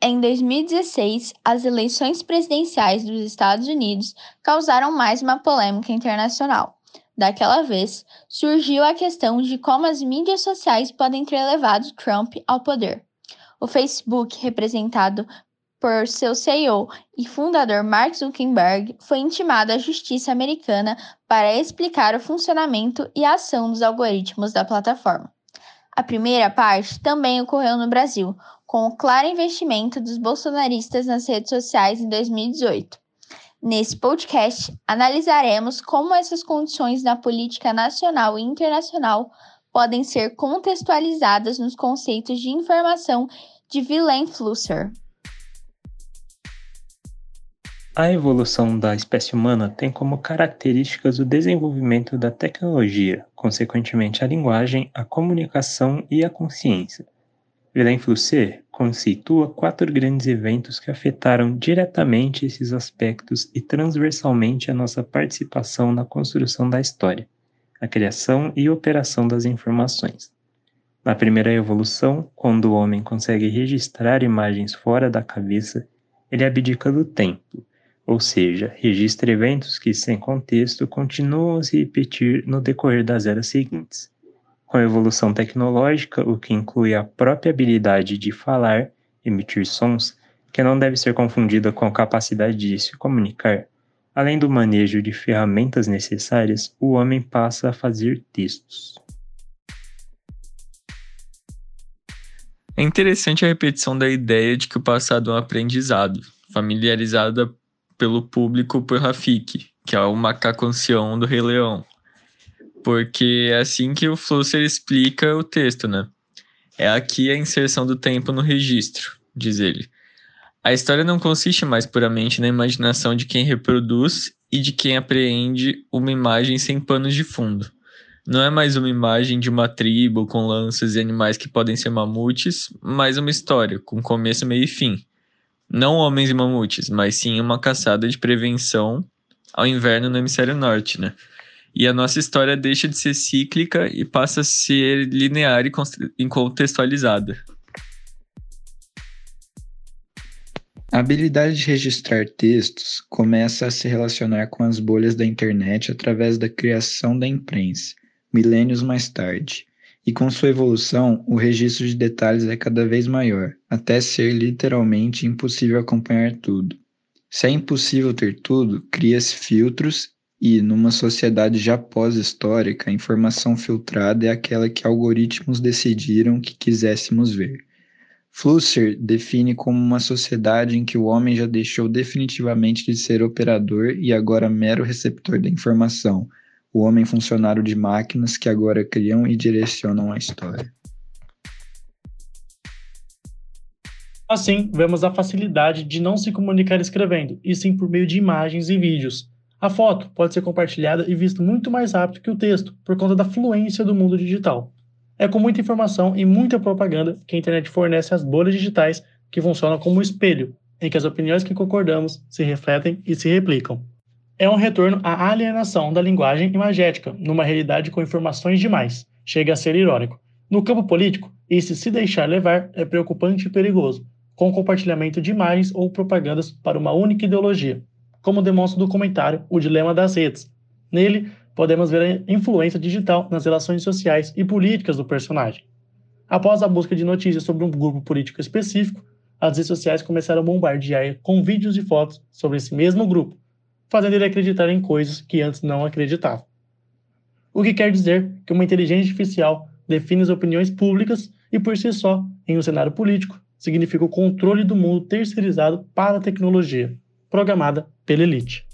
Em 2016, as eleições presidenciais dos Estados Unidos causaram mais uma polêmica internacional. Daquela vez, surgiu a questão de como as mídias sociais podem ter levado Trump ao poder. O Facebook, representado por seu CEO e fundador Mark Zuckerberg, foi intimado à justiça americana para explicar o funcionamento e a ação dos algoritmos da plataforma. A primeira parte também ocorreu no Brasil, com o claro investimento dos bolsonaristas nas redes sociais em 2018. Nesse podcast, analisaremos como essas condições na política nacional e internacional podem ser contextualizadas nos conceitos de informação de Willem Flusser. A evolução da espécie humana tem como características o desenvolvimento da tecnologia, consequentemente a linguagem, a comunicação e a consciência. Flusser conceitua quatro grandes eventos que afetaram diretamente esses aspectos e transversalmente a nossa participação na construção da história, a criação e operação das informações. Na primeira evolução, quando o homem consegue registrar imagens fora da cabeça, ele abdica do tempo ou seja, registra eventos que, sem contexto, continuam a se repetir no decorrer das eras seguintes. Com a evolução tecnológica, o que inclui a própria habilidade de falar, emitir sons, que não deve ser confundida com a capacidade de se comunicar, além do manejo de ferramentas necessárias, o homem passa a fazer textos. É interessante a repetição da ideia de que o passado é um aprendizado, familiarizada pelo público por Rafik, que é o macaco ancião do Rei Leão. Porque é assim que o Flusser explica o texto, né? É aqui a inserção do tempo no registro, diz ele. A história não consiste mais puramente na imaginação de quem reproduz e de quem apreende uma imagem sem panos de fundo. Não é mais uma imagem de uma tribo com lanças e animais que podem ser mamutes, mas uma história com começo, meio e fim. Não homens e mamutes, mas sim uma caçada de prevenção ao inverno no hemisfério norte, né? E a nossa história deixa de ser cíclica e passa a ser linear e contextualizada. A habilidade de registrar textos começa a se relacionar com as bolhas da internet através da criação da imprensa, milênios mais tarde e com sua evolução, o registro de detalhes é cada vez maior, até ser literalmente impossível acompanhar tudo. Se é impossível ter tudo, cria-se filtros e, numa sociedade já pós-histórica, a informação filtrada é aquela que algoritmos decidiram que quiséssemos ver. Flusser define como uma sociedade em que o homem já deixou definitivamente de ser operador e agora mero receptor da informação, o homem funcionário de máquinas que agora criam e direcionam a história. Assim, vemos a facilidade de não se comunicar escrevendo, e sim por meio de imagens e vídeos. A foto pode ser compartilhada e vista muito mais rápido que o texto, por conta da fluência do mundo digital. É com muita informação e muita propaganda que a internet fornece as bolhas digitais que funcionam como um espelho, em que as opiniões que concordamos se refletem e se replicam é um retorno à alienação da linguagem imagética, numa realidade com informações demais. Chega a ser irônico. No campo político, esse se deixar levar é preocupante e perigoso, com compartilhamento de imagens ou propagandas para uma única ideologia, como demonstra o documentário O Dilema das Redes. Nele, podemos ver a influência digital nas relações sociais e políticas do personagem. Após a busca de notícias sobre um grupo político específico, as redes sociais começaram a bombardear com vídeos e fotos sobre esse mesmo grupo, fazendo ele acreditar em coisas que antes não acreditava. O que quer dizer que uma inteligência artificial define as opiniões públicas e, por si só, em um cenário político, significa o controle do mundo terceirizado para a tecnologia, programada pela elite.